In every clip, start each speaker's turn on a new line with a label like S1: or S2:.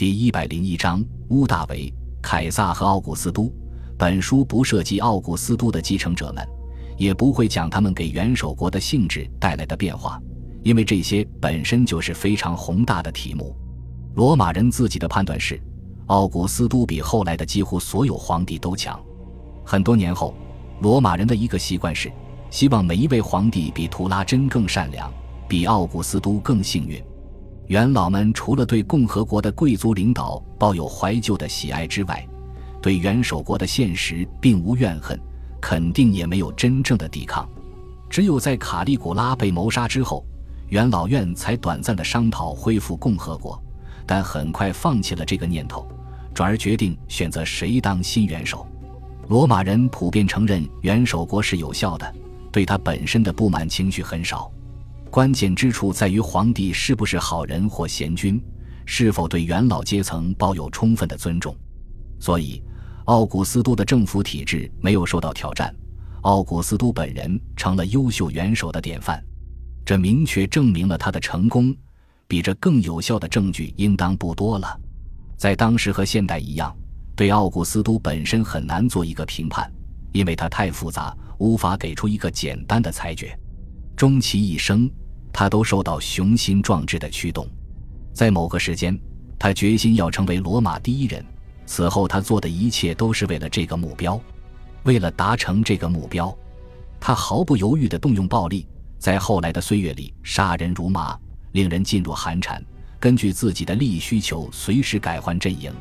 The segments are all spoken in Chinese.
S1: 第一百零一章乌大维、凯撒和奥古斯都。本书不涉及奥古斯都的继承者们，也不会讲他们给元首国的性质带来的变化，因为这些本身就是非常宏大的题目。罗马人自己的判断是，奥古斯都比后来的几乎所有皇帝都强。很多年后，罗马人的一个习惯是，希望每一位皇帝比图拉真更善良，比奥古斯都更幸运。元老们除了对共和国的贵族领导抱有怀旧的喜爱之外，对元首国的现实并无怨恨，肯定也没有真正的抵抗。只有在卡利古拉被谋杀之后，元老院才短暂的商讨恢复共和国，但很快放弃了这个念头，转而决定选择谁当新元首。罗马人普遍承认元首国是有效的，对他本身的不满情绪很少。关键之处在于皇帝是不是好人或贤君，是否对元老阶层抱有充分的尊重。所以，奥古斯都的政府体制没有受到挑战，奥古斯都本人成了优秀元首的典范。这明确证明了他的成功，比这更有效的证据应当不多了。在当时和现代一样，对奥古斯都本身很难做一个评判，因为他太复杂，无法给出一个简单的裁决。终其一生，他都受到雄心壮志的驱动。在某个时间，他决心要成为罗马第一人。此后，他做的一切都是为了这个目标。为了达成这个目标，他毫不犹豫地动用暴力。在后来的岁月里，杀人如麻，令人噤若寒蝉。根据自己的利益需求，随时改换阵营。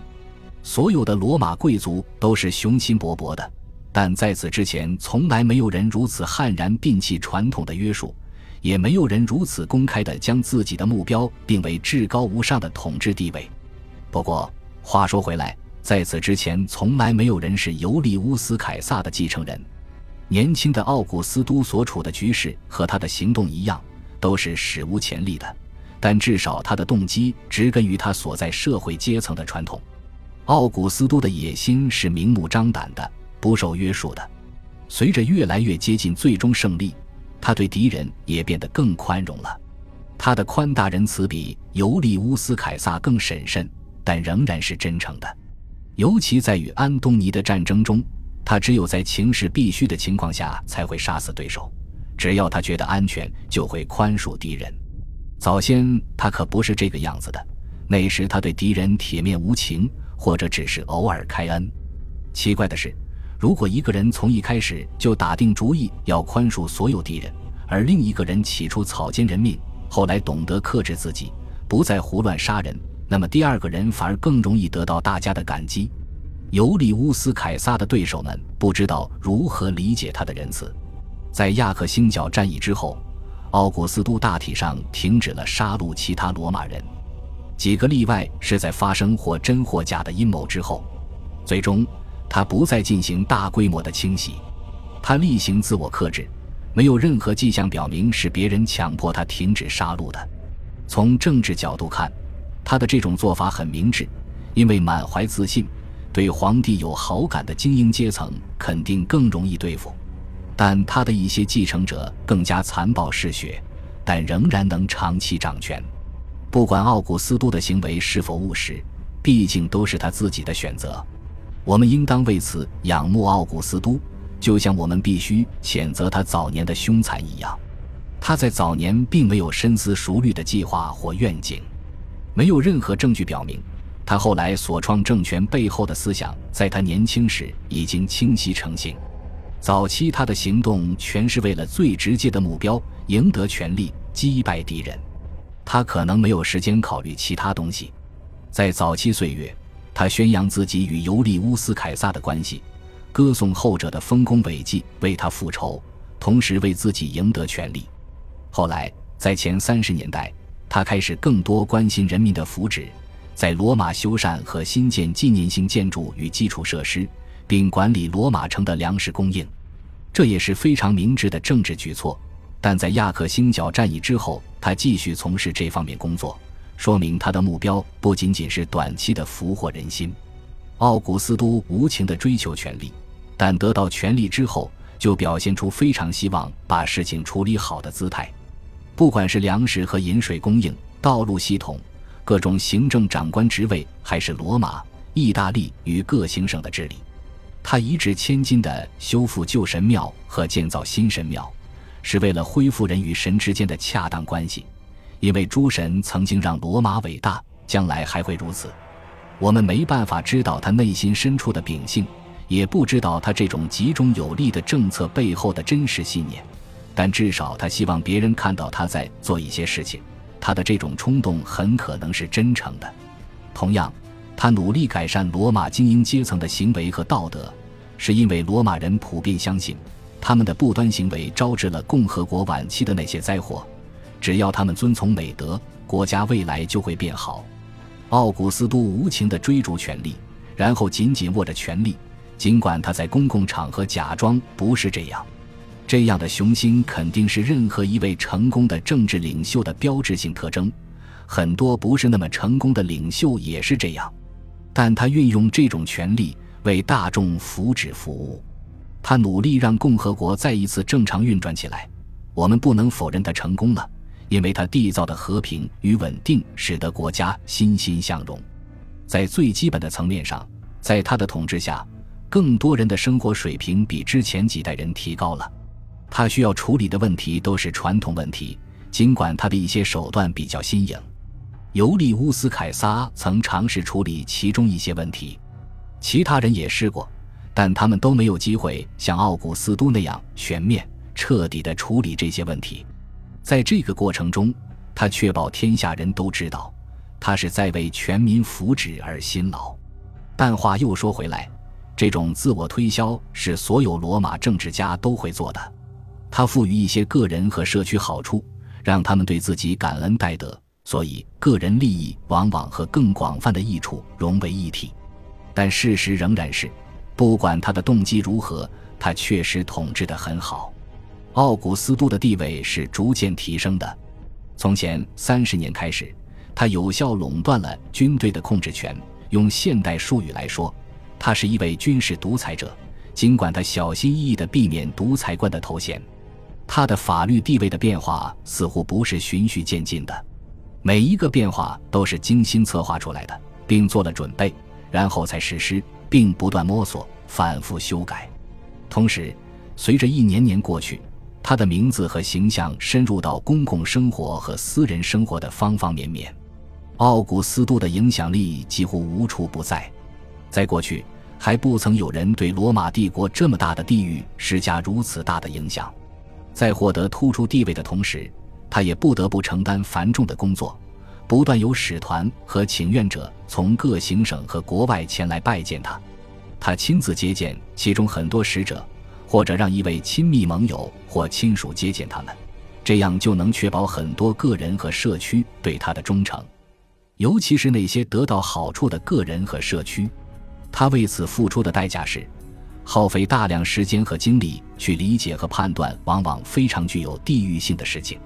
S1: 所有的罗马贵族都是雄心勃勃的。但在此之前，从来没有人如此悍然摒弃传统的约束，也没有人如此公开地将自己的目标定为至高无上的统治地位。不过，话说回来，在此之前，从来没有人是尤利乌斯·凯撒的继承人。年轻的奥古斯都所处的局势和他的行动一样，都是史无前例的。但至少他的动机植根于他所在社会阶层的传统。奥古斯都的野心是明目张胆的。不受约束的，随着越来越接近最终胜利，他对敌人也变得更宽容了。他的宽大仁慈比尤利乌斯·凯撒更审慎，但仍然是真诚的。尤其在与安东尼的战争中，他只有在情势必须的情况下才会杀死对手。只要他觉得安全，就会宽恕敌人。早先他可不是这个样子的，那时他对敌人铁面无情，或者只是偶尔开恩。奇怪的是。如果一个人从一开始就打定主意要宽恕所有敌人，而另一个人起初草菅人命，后来懂得克制自己，不再胡乱杀人，那么第二个人反而更容易得到大家的感激。尤利乌斯·凯撒的对手们不知道如何理解他的仁慈。在亚克星角战役之后，奥古斯都大体上停止了杀戮其他罗马人，几个例外是在发生或真或假的阴谋之后，最终。他不再进行大规模的清洗，他例行自我克制，没有任何迹象表明是别人强迫他停止杀戮的。从政治角度看，他的这种做法很明智，因为满怀自信、对皇帝有好感的精英阶层肯定更容易对付。但他的一些继承者更加残暴嗜血，但仍然能长期掌权。不管奥古斯都的行为是否务实，毕竟都是他自己的选择。我们应当为此仰慕奥古斯都，就像我们必须谴责他早年的凶残一样。他在早年并没有深思熟虑的计划或愿景，没有任何证据表明他后来所创政权背后的思想在他年轻时已经清晰成型。早期他的行动全是为了最直接的目标——赢得权力、击败敌人。他可能没有时间考虑其他东西。在早期岁月。他宣扬自己与尤利乌斯·凯撒的关系，歌颂后者的丰功伟绩，为他复仇，同时为自己赢得权利。后来，在前三十年代，他开始更多关心人民的福祉，在罗马修缮和新建纪念性建筑与基础设施，并管理罗马城的粮食供应，这也是非常明智的政治举措。但在亚克星角战役之后，他继续从事这方面工作。说明他的目标不仅仅是短期的俘获人心。奥古斯都无情地追求权力，但得到权力之后，就表现出非常希望把事情处理好的姿态。不管是粮食和饮水供应、道路系统、各种行政长官职位，还是罗马、意大利与各行省的治理。他一掷千金的修复旧神庙和建造新神庙，是为了恢复人与神之间的恰当关系。因为诸神曾经让罗马伟大，将来还会如此。我们没办法知道他内心深处的秉性，也不知道他这种集中有力的政策背后的真实信念。但至少他希望别人看到他在做一些事情，他的这种冲动很可能是真诚的。同样，他努力改善罗马精英阶层的行为和道德，是因为罗马人普遍相信，他们的不端行为招致了共和国晚期的那些灾祸。只要他们遵从美德，国家未来就会变好。奥古斯都无情地追逐权力，然后紧紧握着权力，尽管他在公共场合假装不是这样。这样的雄心肯定是任何一位成功的政治领袖的标志性特征，很多不是那么成功的领袖也是这样。但他运用这种权力为大众福祉服务，他努力让共和国再一次正常运转起来。我们不能否认他成功了，因为他缔造的和平与稳定使得国家欣欣向荣。在最基本的层面上，在他的统治下，更多人的生活水平比之前几代人提高了。他需要处理的问题都是传统问题，尽管他的一些手段比较新颖。尤利乌斯·凯撒曾尝试处理其中一些问题，其他人也试过，但他们都没有机会像奥古斯都那样全面、彻底地处理这些问题。在这个过程中，他确保天下人都知道，他是在为全民福祉而辛劳。但话又说回来，这种自我推销是所有罗马政治家都会做的。他赋予一些个人和社区好处，让他们对自己感恩戴德，所以个人利益往往和更广泛的益处融为一体。但事实仍然是，不管他的动机如何，他确实统治得很好。奥古斯都的地位是逐渐提升的。从前三十年开始，他有效垄断了军队的控制权。用现代术语来说，他是一位军事独裁者，尽管他小心翼翼地避免独裁官的头衔。他的法律地位的变化似乎不是循序渐进的，每一个变化都是精心策划出来的，并做了准备，然后才实施，并不断摸索、反复修改。同时，随着一年年过去，他的名字和形象深入到公共生活和私人生活的方方面面。奥古斯都的影响力几乎无处不在，在过去还不曾有人对罗马帝国这么大的地域施加如此大的影响。在获得突出地位的同时，他也不得不承担繁重的工作，不断有使团和请愿者从各行省和国外前来拜见他，他亲自接见其中很多使者，或者让一位亲密盟友或亲属接见他们，这样就能确保很多个人和社区对他的忠诚，尤其是那些得到好处的个人和社区，他为此付出的代价是。耗费大量时间和精力去理解和判断往往非常具有地域性的事情。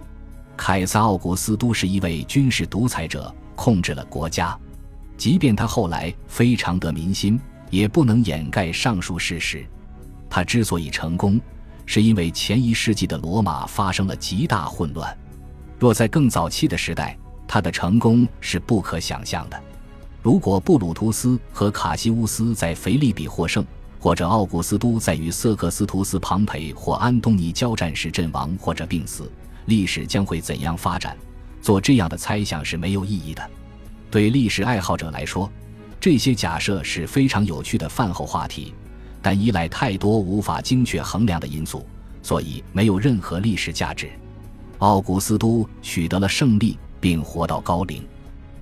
S1: 凯撒·奥古斯都是一位军事独裁者，控制了国家。即便他后来非常得民心，也不能掩盖上述事实。他之所以成功，是因为前一世纪的罗马发生了极大混乱。若在更早期的时代，他的成功是不可想象的。如果布鲁图斯和卡西乌斯在腓利比获胜，或者奥古斯都在与瑟克斯图斯、庞培或安东尼交战时阵亡或者病死，历史将会怎样发展？做这样的猜想是没有意义的。对历史爱好者来说，这些假设是非常有趣的饭后话题，但依赖太多无法精确衡量的因素，所以没有任何历史价值。奥古斯都取得了胜利并活到高龄，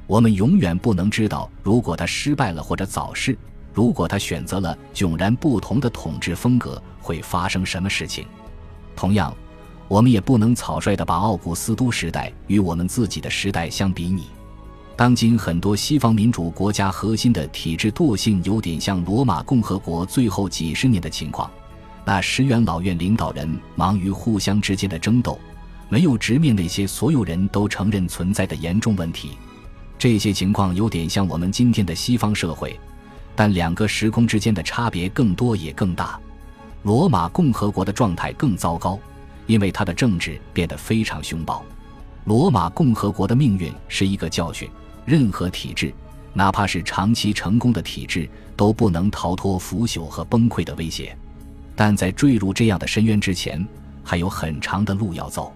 S1: 我们永远不能知道如果他失败了或者早逝。如果他选择了迥然不同的统治风格，会发生什么事情？同样，我们也不能草率地把奥古斯都时代与我们自己的时代相比拟。当今很多西方民主国家核心的体制惰性，有点像罗马共和国最后几十年的情况。那石元老院领导人忙于互相之间的争斗，没有直面那些所有人都承认存在的严重问题。这些情况有点像我们今天的西方社会。但两个时空之间的差别更多也更大。罗马共和国的状态更糟糕，因为它的政治变得非常凶暴。罗马共和国的命运是一个教训，任何体制，哪怕是长期成功的体制，都不能逃脱腐朽和崩溃的威胁。但在坠入这样的深渊之前，还有很长的路要走。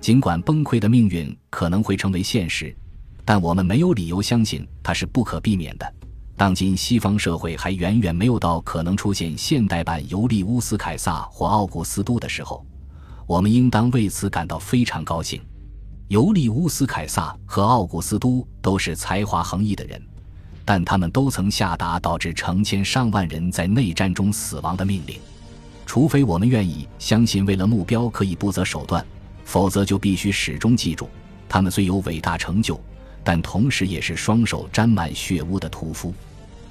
S1: 尽管崩溃的命运可能会成为现实，但我们没有理由相信它是不可避免的。当今西方社会还远远没有到可能出现现代版尤利乌斯·凯撒或奥古斯都的时候，我们应当为此感到非常高兴。尤利乌斯·凯撒和奥古斯都都是才华横溢的人，但他们都曾下达导致成千上万人在内战中死亡的命令。除非我们愿意相信，为了目标可以不择手段，否则就必须始终记住，他们虽有伟大成就，但同时也是双手沾满血污的屠夫。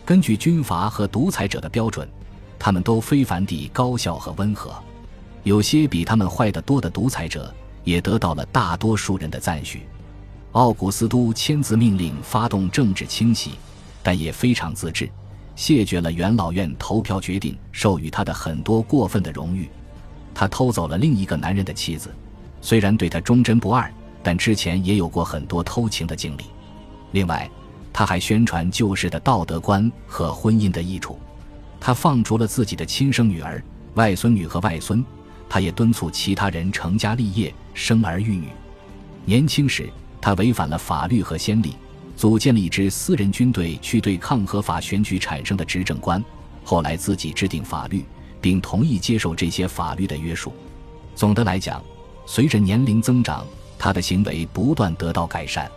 S1: 根据军阀和独裁者的标准，他们都非凡地高效和温和。有些比他们坏得多的独裁者也得到了大多数人的赞许。奥古斯都签字命令发动政治清洗，但也非常自制，谢绝了元老院投票决定授予他的很多过分的荣誉。他偷走了另一个男人的妻子，虽然对他忠贞不二，但之前也有过很多偷情的经历。另外。他还宣传旧式的道德观和婚姻的益处，他放逐了自己的亲生女儿、外孙女和外孙，他也敦促其他人成家立业、生儿育女。年轻时，他违反了法律和先例，组建了一支私人军队去对抗合法选举产生的执政官，后来自己制定法律，并同意接受这些法律的约束。总的来讲，随着年龄增长，他的行为不断得到改善。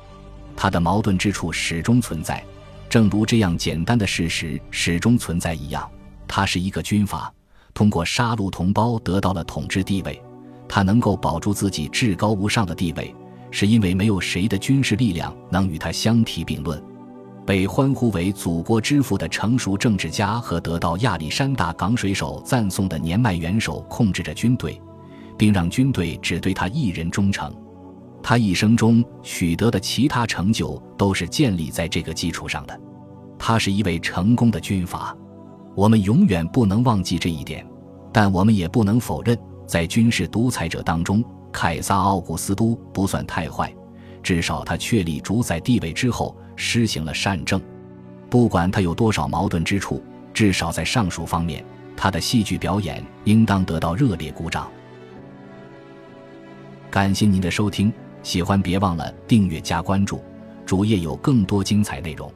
S1: 他的矛盾之处始终存在，正如这样简单的事实始终存在一样。他是一个军阀，通过杀戮同胞得到了统治地位。他能够保住自己至高无上的地位，是因为没有谁的军事力量能与他相提并论。被欢呼为祖国之父的成熟政治家和得到亚历山大港水手赞颂的年迈元首控制着军队，并让军队只对他一人忠诚。他一生中取得的其他成就都是建立在这个基础上的。他是一位成功的军阀，我们永远不能忘记这一点。但我们也不能否认，在军事独裁者当中，凯撒·奥古斯都不算太坏。至少他确立主宰地位之后，施行了善政。不管他有多少矛盾之处，至少在上述方面，他的戏剧表演应当得到热烈鼓掌。感谢您的收听。喜欢别忘了订阅加关注，主页有更多精彩内容。